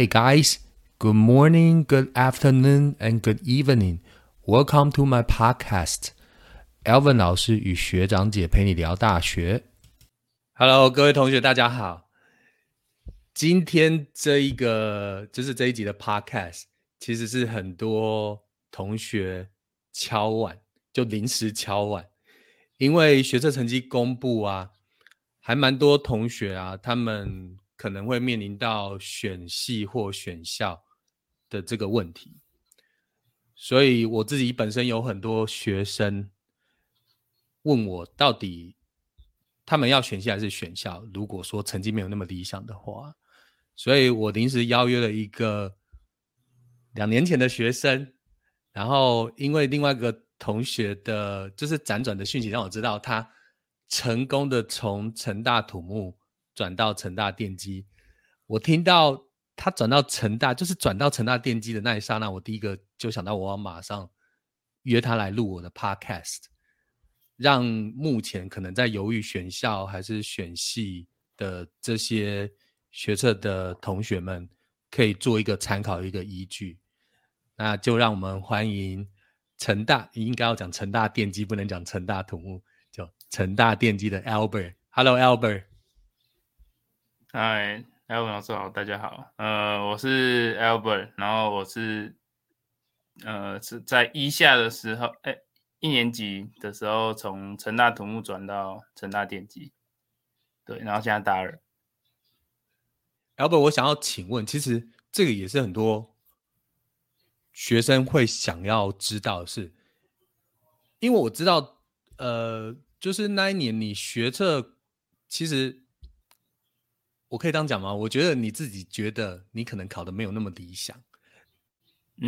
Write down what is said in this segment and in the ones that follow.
Hey guys, good morning, good afternoon, and good evening. Welcome to my podcast. Alvin 老师与学长姐陪你聊大学。Hello，各位同学，大家好。今天这一个就是这一集的 podcast，其实是很多同学敲碗，就临时敲碗，因为学测成绩公布啊，还蛮多同学啊，他们可能会面临到选系或选校的这个问题，所以我自己本身有很多学生问我，到底他们要选系还是选校？如果说成绩没有那么理想的话。所以我临时邀约了一个两年前的学生，然后因为另外一个同学的，就是辗转的讯息让我知道他成功的从成大土木转到成大电机。我听到他转到成大，就是转到成大电机的那一刹那，我第一个就想到我要马上约他来录我的 podcast，让目前可能在犹豫选校还是选系的这些。学测的同学们可以做一个参考，一个依据。那就让我们欢迎成大，应该要讲成大电机，不能讲成大土木，叫成大电机的 Albert。Hello，Albert。Hi，Albert 老师好，大家好。呃，我是 Albert，然后我是呃是在一下的时候，哎，一年级的时候从成大土木转到成大电机，对，然后现在大二。Albert，我想要请问，其实这个也是很多学生会想要知道的是，因为我知道，呃，就是那一年你学测，其实我可以这样讲吗？我觉得你自己觉得你可能考的没有那么理想，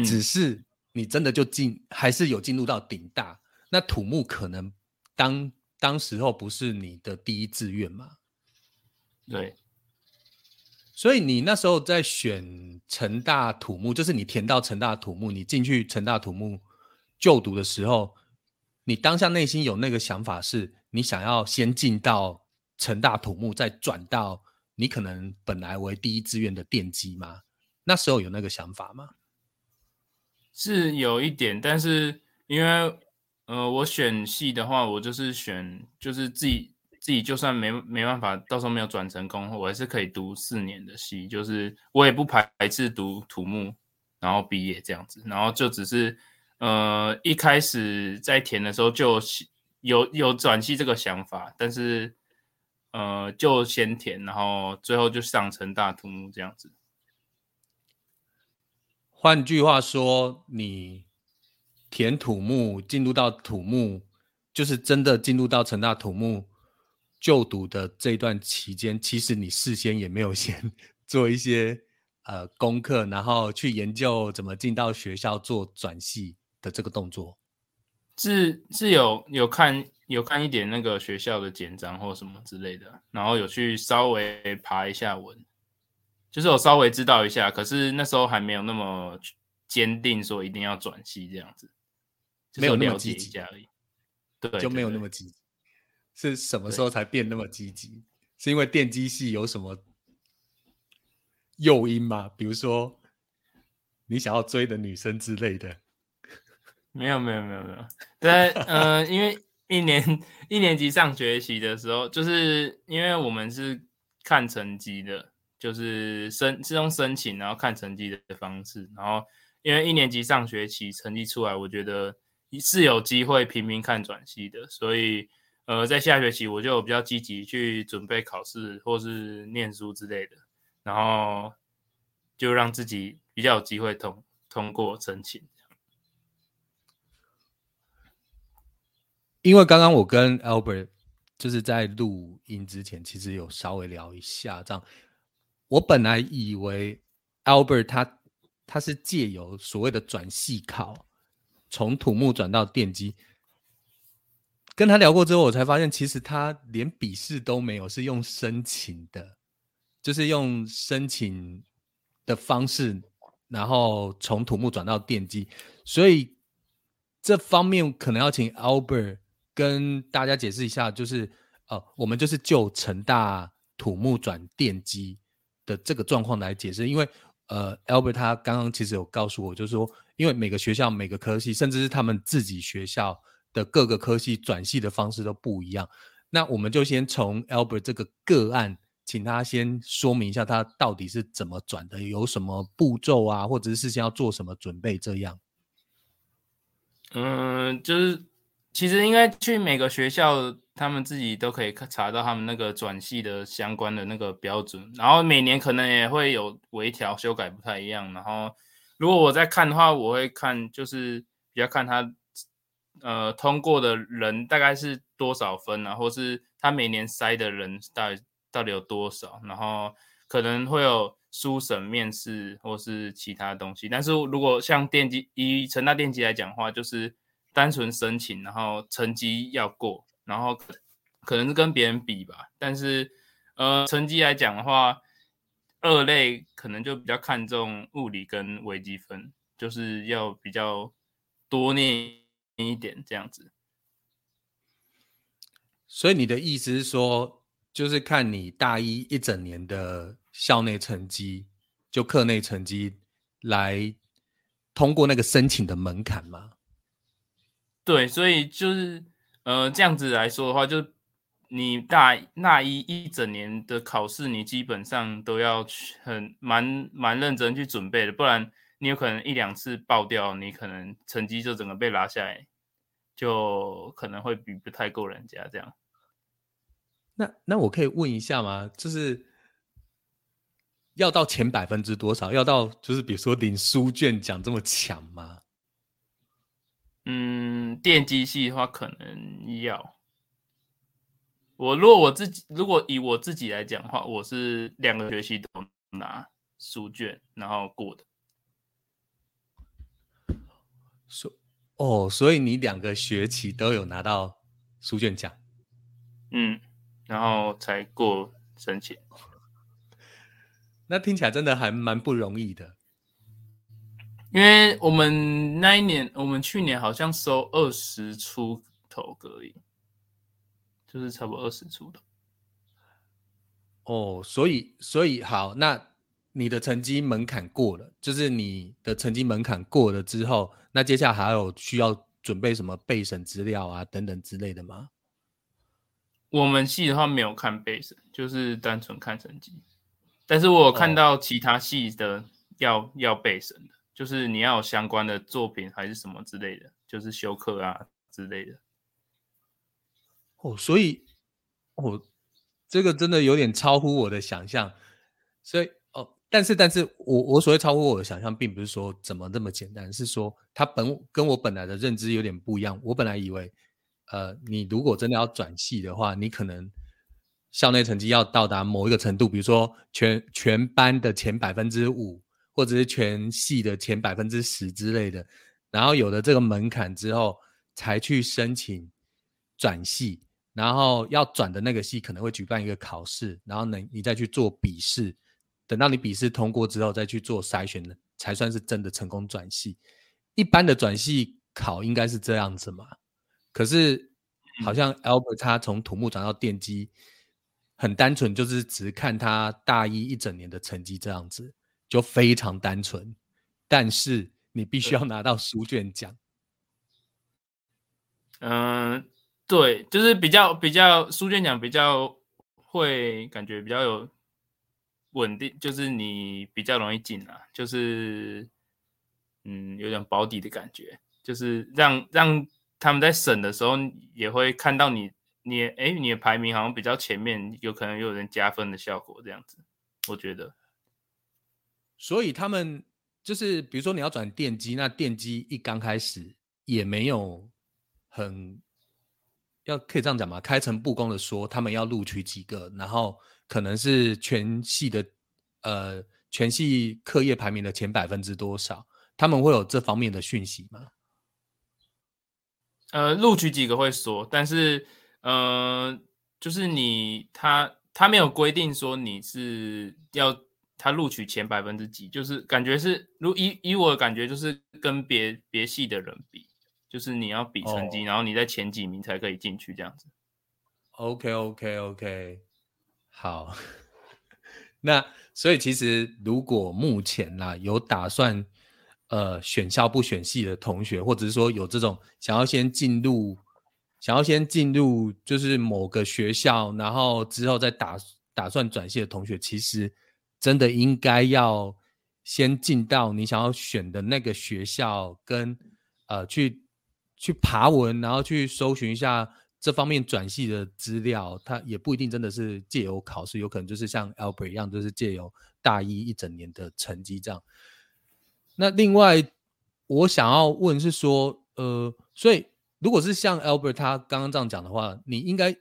只是你真的就进，还是有进入到顶大，那土木可能当当时候不是你的第一志愿嘛？对。所以你那时候在选成大土木，就是你填到成大土木，你进去成大土木就读的时候，你当下内心有那个想法，是你想要先进到成大土木，再转到你可能本来为第一志愿的电机吗？那时候有那个想法吗？是有一点，但是因为呃，我选系的话，我就是选就是自己。自己就算没没办法，到时候没有转成功，我还是可以读四年的系，就是我也不排斥读土木，然后毕业这样子，然后就只是呃一开始在填的时候就有有转系这个想法，但是呃就先填，然后最后就上成大土木这样子。换句话说，你填土木进入到土木，就是真的进入到成大土木。就读的这段期间，其实你事先也没有 先做一些呃功课，然后去研究怎么进到学校做转系的这个动作。是是有有看有看一点那个学校的简章或什么之类的，然后有去稍微爬一下文，就是我稍微知道一下，可是那时候还没有那么坚定说一定要转系这样子，没有了解一下而已，对，就没有那么积极。是什么时候才变那么积极？是因为电机系有什么诱因吗？比如说你想要追的女生之类的？没有，没有，没有，没有。对，呃，因为一年一年级上学期的时候，就是因为我们是看成绩的，就是申是用申请然后看成绩的方式，然后因为一年级上学期成绩出来，我觉得是有机会频频看转系的，所以。呃，在下学期我就比较积极去准备考试或是念书之类的，然后就让自己比较有机会通通过申请。因为刚刚我跟 Albert 就是在录音之前，其实有稍微聊一下，这样我本来以为 Albert 他他是借由所谓的转系考，从土木转到电机。跟他聊过之后，我才发现其实他连笔试都没有，是用申请的，就是用申请的方式，然后从土木转到电机，所以这方面可能要请 Albert 跟大家解释一下，就是呃，我们就是就成大土木转电机的这个状况来解释，因为呃，Albert 他刚刚其实有告诉我，就是说，因为每个学校每个科系，甚至是他们自己学校的各个科系转系的方式都不一样。那我们就先从 Albert 这个个案，请他先说明一下他到底是怎么转的，有什么步骤啊，或者是事先要做什么准备这样。嗯，就是其实应该去每个学校，他们自己都可以查到他们那个转系的相关的那个标准，然后每年可能也会有微调修改不太一样。然后如果我在看的话，我会看就是比较看他呃通过的人大概是多少分啊，或是他每年筛的人到底到底有多少，然后可能会有书审面试或是其他东西。但是如果像电机以成大电机来讲的话，就是单纯申请，然后成绩要过，然后可能是跟别人比吧。但是呃，成绩来讲的话，二类可能就比较看重物理跟微积分，就是要比较多念一点这样子。所以你的意思是说，就是看你大一一整年的校内成绩，就课内成绩来通过那个申请的门槛吗？对，所以就是呃这样子来说的话，就你大那一一整年的考试，你基本上都要去很蛮蛮认真去准备的，不然你有可能一两次爆掉，你可能成绩就整个被拉下来，就可能会比不太够人家这样。那那我可以问一下吗？就是要到前百分之多少？要到就是比如说领书卷奖这么强吗？嗯，电机系的话可能要。我如果我自己，如果以我自己来讲的话，我是两个学期都拿书卷，然后过的。所哦，所以你两个学期都有拿到书卷奖？嗯。然后才过申请，那听起来真的还蛮不容易的。因为我们那一年，我们去年好像收二十出头个而已，就是差不多二十出头。哦，所以所以好，那你的成绩门槛过了，就是你的成绩门槛过了之后，那接下来还有需要准备什么备审资料啊等等之类的吗？我们系的话没有看备审，就是单纯看成绩。但是我有看到其他系的要要备审的，就是你要有相关的作品还是什么之类的，就是修课啊之类的。哦，所以哦，这个真的有点超乎我的想象。所以哦，但是但是我我所谓超乎我的想象，并不是说怎么那么简单，是说它本跟我本来的认知有点不一样。我本来以为。呃，你如果真的要转系的话，你可能校内成绩要到达某一个程度，比如说全全班的前百分之五，或者是全系的前百分之十之类的，然后有了这个门槛之后，才去申请转系，然后要转的那个系可能会举办一个考试，然后呢，你再去做笔试，等到你笔试通过之后，再去做筛选的，才算是真的成功转系。一般的转系考应该是这样子嘛？可是，好像 Albert 他从土木转到电机，很单纯，就是只看他大一一整年的成绩这样子，就非常单纯。但是你必须要拿到书卷奖。嗯，对，就是比较比较书卷奖比较会感觉比较有稳定，就是你比较容易进啊，就是嗯有点保底的感觉，就是让让。他们在审的时候也会看到你，你哎，你的排名好像比较前面，有可能有人加分的效果，这样子，我觉得。所以他们就是，比如说你要转电机，那电机一刚开始也没有很要可以这样讲吗？开诚布公的说，他们要录取几个，然后可能是全系的呃全系课业排名的前百分之多少，他们会有这方面的讯息吗？呃，录取几个会说，但是，呃，就是你他他没有规定说你是要他录取前百分之几，就是感觉是如以以我的感觉就是跟别别系的人比，就是你要比成绩，然后你在前几名才可以进去这样子。OK OK OK，好，那所以其实如果目前啦有打算呃选校不选系的同学，或者是说有这种想要先进入想要先进入就是某个学校，然后之后再打打算转系的同学，其实真的应该要先进到你想要选的那个学校，跟呃去去爬文，然后去搜寻一下。这方面转系的资料，它也不一定真的是借由考试，有可能就是像 Albert 一样，就是借由大一一整年的成绩这样。那另外，我想要问是说，呃，所以如果是像 Albert 他刚刚这样讲的话，你应该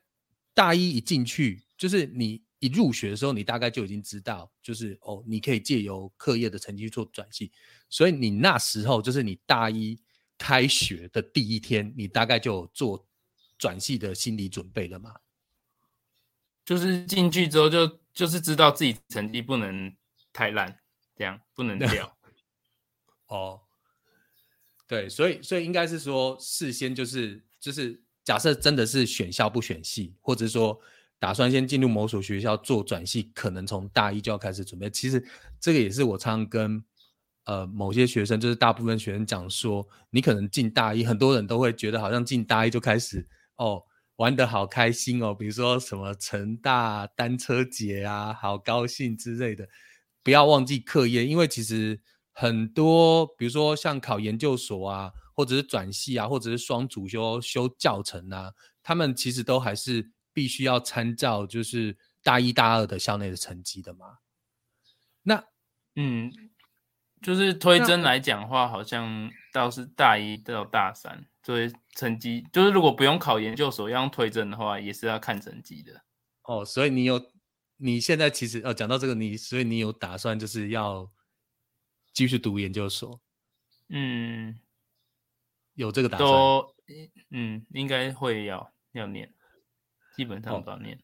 大一一进去，就是你一入学的时候，你大概就已经知道，就是哦，你可以借由课业的成绩去做转系，所以你那时候就是你大一开学的第一天，你大概就做。转系的心理准备了吗？就是进去之后就就是知道自己成绩不能太烂，这样不能 掉。哦，对，所以所以应该是说事先就是就是假设真的是选校不选系，或者说打算先进入某所学校做转系，可能从大一就要开始准备。其实这个也是我常跟呃某些学生，就是大部分学生讲说，你可能进大一，很多人都会觉得好像进大一就开始。哦，玩的好开心哦！比如说什么成大单车节啊，好高兴之类的。不要忘记课业，因为其实很多，比如说像考研究所啊，或者是转系啊，或者是双主修修教程啊，他们其实都还是必须要参照就是大一大二的校内的成绩的嘛。那嗯，就是推甄来讲话，好像倒是大一到大三。作为成绩，就是如果不用考研究所，要用推甄的话，也是要看成绩的。哦，所以你有，你现在其实呃，讲到这个，你所以你有打算就是要继续读研究所？嗯，有这个打算？都，嗯，应该会要要念，基本上都要念。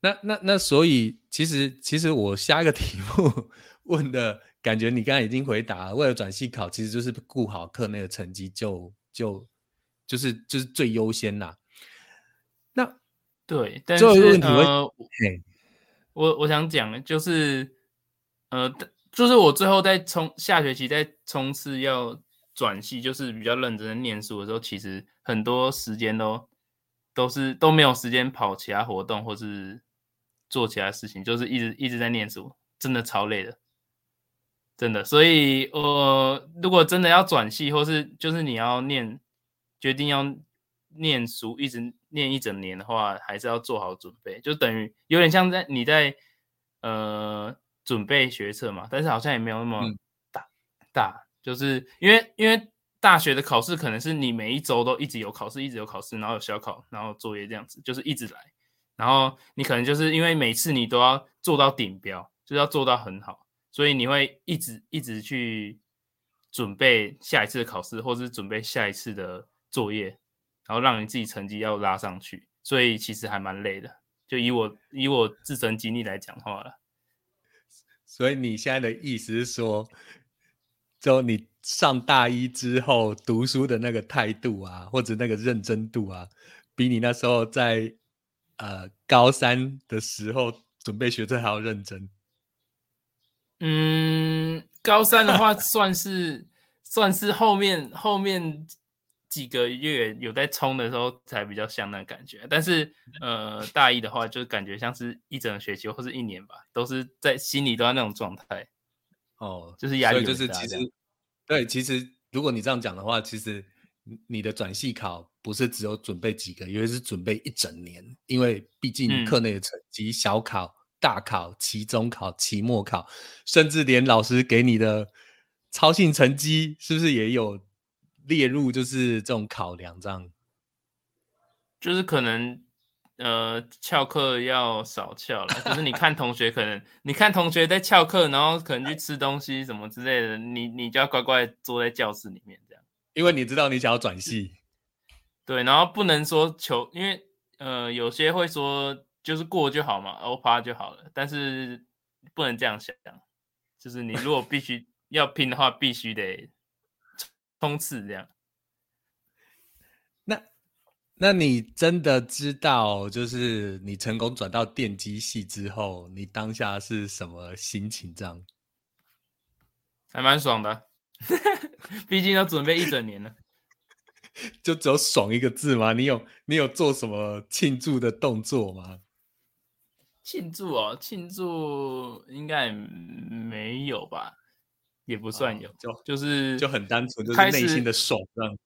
那那那，所以其实其实我下一个题目问的感觉，你刚才已经回答，为了转系考，其实就是顾好课内的成绩就。就就是就是最优先啦。那对，但是呃，我我想讲的就是，呃，就是我最后在冲下学期在冲刺要转系，就是比较认真的念书的时候，其实很多时间都都是都没有时间跑其他活动或是做其他事情，就是一直一直在念书，真的超累的。真的，所以呃，如果真的要转系，或是就是你要念，决定要念书，一直念一整年的话，还是要做好准备，就等于有点像在你在呃准备学测嘛，但是好像也没有那么大大，就是因为因为大学的考试可能是你每一周都一直有考试，一直有考试，然后有小考，然后作业这样子，就是一直来，然后你可能就是因为每次你都要做到顶标，就是要做到很好。所以你会一直一直去准备下一次的考试，或者是准备下一次的作业，然后让你自己成绩要拉上去。所以其实还蛮累的。就以我以我自身经历来讲话了。所以你现在的意思是说，就你上大一之后读书的那个态度啊，或者那个认真度啊，比你那时候在呃高三的时候准备学车还要认真。嗯，高三的话算是算是后面后面几个月有在冲的时候才比较像那感觉，但是呃大一的话就感觉像是一整个学期或是一年吧，都是在心里都在那种状态。哦，就是压力就是其实对，其实如果你这样讲的话，其实你的转系考不是只有准备几个月，是准备一整年，因为毕竟课内的成绩小考。大考、期中考、期末考，甚至连老师给你的操性成绩，是不是也有列入？就是这种考量，这样，就是可能呃翘课要少翘了。就是你看同学，可能你看同学在翘课，然后可能去吃东西什么之类的，你你就要乖乖坐在教室里面这样。因为你知道你想要转系，对，然后不能说求，因为呃有些会说。就是过就好嘛，O 趴就好了。但是不能这样想，就是你如果必须要拼的话，必须得冲刺这样。那那你真的知道，就是你成功转到电机系之后，你当下是什么心情？这样还蛮爽的，毕竟要准备一整年了。就只有“爽”一个字吗？你有你有做什么庆祝的动作吗？庆祝哦，庆祝应该没有吧，也不算有，就就是就很单纯，就是内心的爽这样。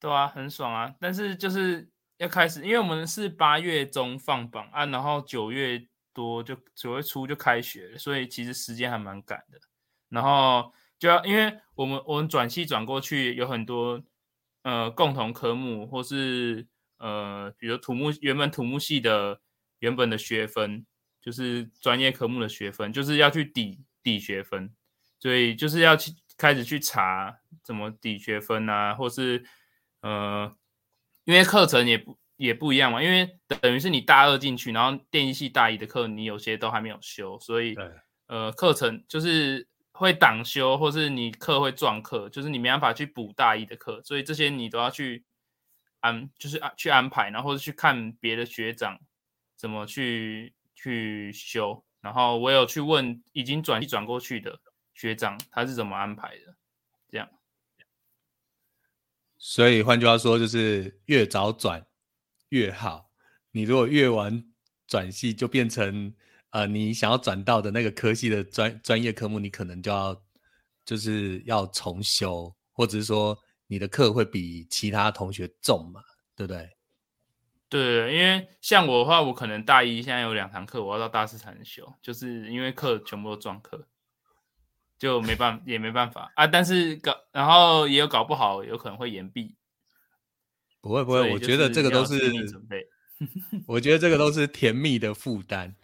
对啊，很爽啊！但是就是要开始，因为我们是八月中放榜啊，然后九月多就九月初就开学，所以其实时间还蛮赶的。然后就要，因为我们我们转系转过去有很多。呃，共同科目或是呃，比如土木原本土木系的原本的学分，就是专业科目的学分，就是要去抵抵学分，所以就是要去开始去查怎么抵学分啊，或是呃，因为课程也不也不一样嘛，因为等于是你大二进去，然后电机系大一的课你有些都还没有修，所以呃，课程就是。会挡修，或是你课会撞课，就是你没办法去补大一的课，所以这些你都要去安，就是安去安排，然后或者去看别的学长怎么去去修。然后我有去问已经转转过去的学长，他是怎么安排的，这样。所以换句话说，就是越早转越好。你如果越晚转系，就变成。呃，你想要转到的那个科系的专专业科目，你可能就要就是要重修，或者是说你的课会比其他同学重嘛，对不对？对，因为像我的话，我可能大一现在有两堂课，我要到大四才能修，就是因为课全部都撞课，就没办 也没办法啊。但是搞然后也有搞不好，有可能会延毕。不会不会，我觉得这个都是准备，我觉得这个都是甜蜜的负担。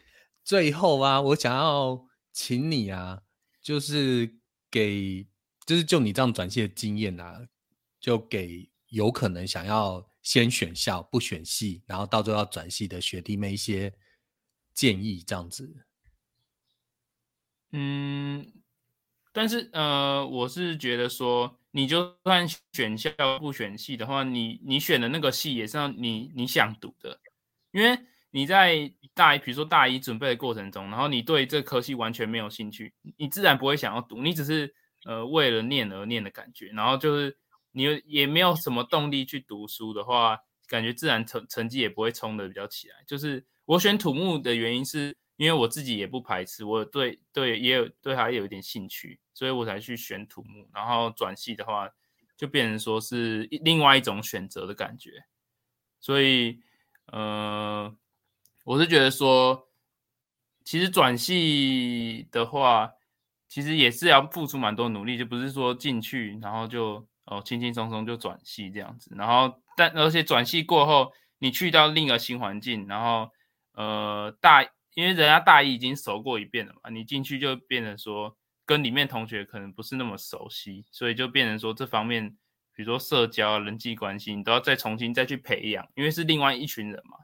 最后啊，我想要请你啊，就是给，就是就你这样转系的经验啊，就给有可能想要先选校不选系，然后到最后要转系的学弟妹一些建议，这样子。嗯，但是呃，我是觉得说，你就算选校不选系的话，你你选的那个系也是你你想读的，因为。你在大一，比如说大一准备的过程中，然后你对这科系完全没有兴趣，你自然不会想要读，你只是呃为了念而念的感觉，然后就是你也没有什么动力去读书的话，感觉自然成成绩也不会冲的比较起来。就是我选土木的原因是因为我自己也不排斥，我对对也有对它有一点兴趣，所以我才去选土木，然后转系的话就变成说是另外一种选择的感觉，所以呃。我是觉得说，其实转系的话，其实也是要付出蛮多努力，就不是说进去然后就哦轻轻松松就转系这样子。然后但而且转系过后，你去到另一个新环境，然后呃大，因为人家大一已经熟过一遍了嘛，你进去就变成说跟里面同学可能不是那么熟悉，所以就变成说这方面，比如说社交、人际关系，你都要再重新再去培养，因为是另外一群人嘛。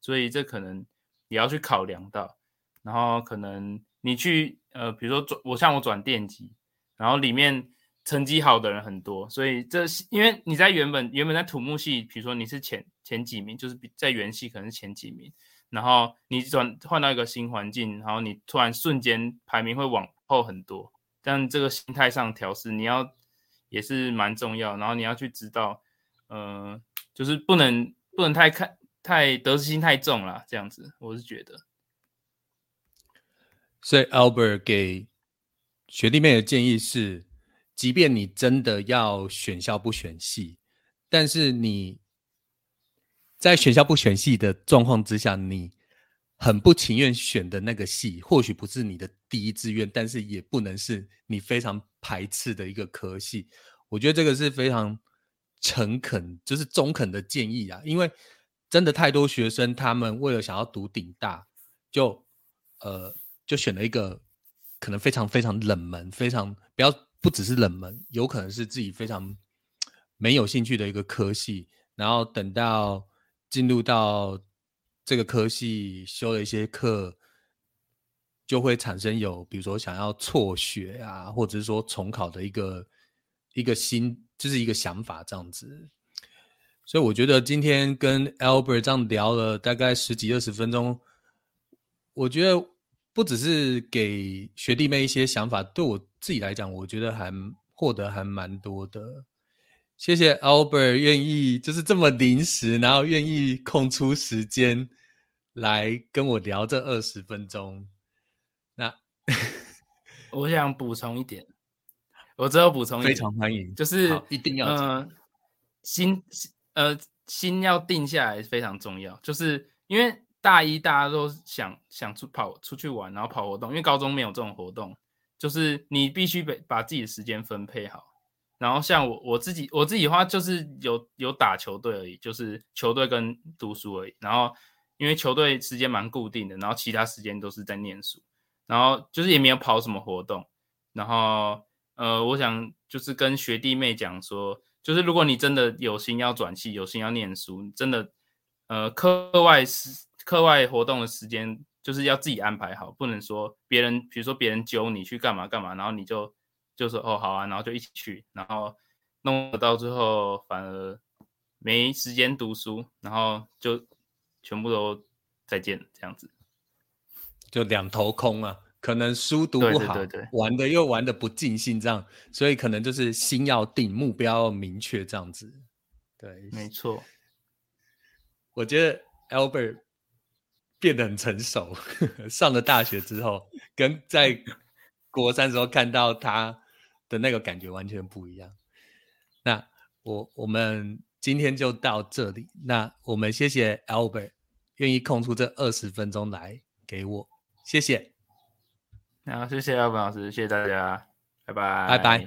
所以这可能也要去考量到，然后可能你去呃，比如说转我像我转电机，然后里面成绩好的人很多，所以这因为你在原本原本在土木系，比如说你是前前几名，就是比在原系可能是前几名，然后你转换到一个新环境，然后你突然瞬间排名会往后很多，但这个心态上调试你要也是蛮重要，然后你要去知道，呃，就是不能不能太看。太得失心太重了，这样子我是觉得。所以 Albert 给学弟妹的建议是：，即便你真的要选校不选系，但是你在选校不选系的状况之下，你很不情愿选的那个系，或许不是你的第一志愿，但是也不能是你非常排斥的一个科系。我觉得这个是非常诚恳，就是中肯的建议啊，因为。真的太多学生，他们为了想要读顶大，就呃就选了一个可能非常非常冷门、非常不要不只是冷门，有可能是自己非常没有兴趣的一个科系。然后等到进入到这个科系修了一些课，就会产生有比如说想要辍学啊，或者是说重考的一个一个心就是一个想法这样子。所以我觉得今天跟 Albert 这样聊了大概十几二十分钟，我觉得不只是给学弟妹一些想法，对我自己来讲，我觉得还获得还蛮多的。谢谢 Albert 愿意就是这么临时，然后愿意空出时间来跟我聊这二十分钟。那 我想补充一点，我只有补充一点，非常欢迎，就是一定要嗯，心呃心要定下来非常重要，就是因为大一大家都想想出跑出去玩，然后跑活动，因为高中没有这种活动，就是你必须把把自己的时间分配好。然后像我我自己我自己的话，就是有有打球队而已，就是球队跟读书而已。然后因为球队时间蛮固定的，然后其他时间都是在念书。然后就是也没有跑什么活动。然后呃，我想就是跟学弟妹讲说，就是如果你真的有心要转系，有心要念书，真的呃课外时课外活动的时间就是要自己安排好，不能说别人比如说别人揪你去干嘛干嘛，然后你就。就说哦好啊，然后就一起去，然后弄到最后反而没时间读书，然后就全部都再见这样子，就两头空啊。可能书读不好，玩的又玩的不尽兴，这样，所以可能就是心要定，目标明确这样子。对，没错。我觉得 Albert 变得很成熟，上了大学之后，跟在国三时候看到他。的那个感觉完全不一样。那我我们今天就到这里。那我们谢谢 Albert 愿意空出这二十分钟来给我，谢谢。好，谢谢 Albert 老师，谢谢大家，拜拜，拜拜。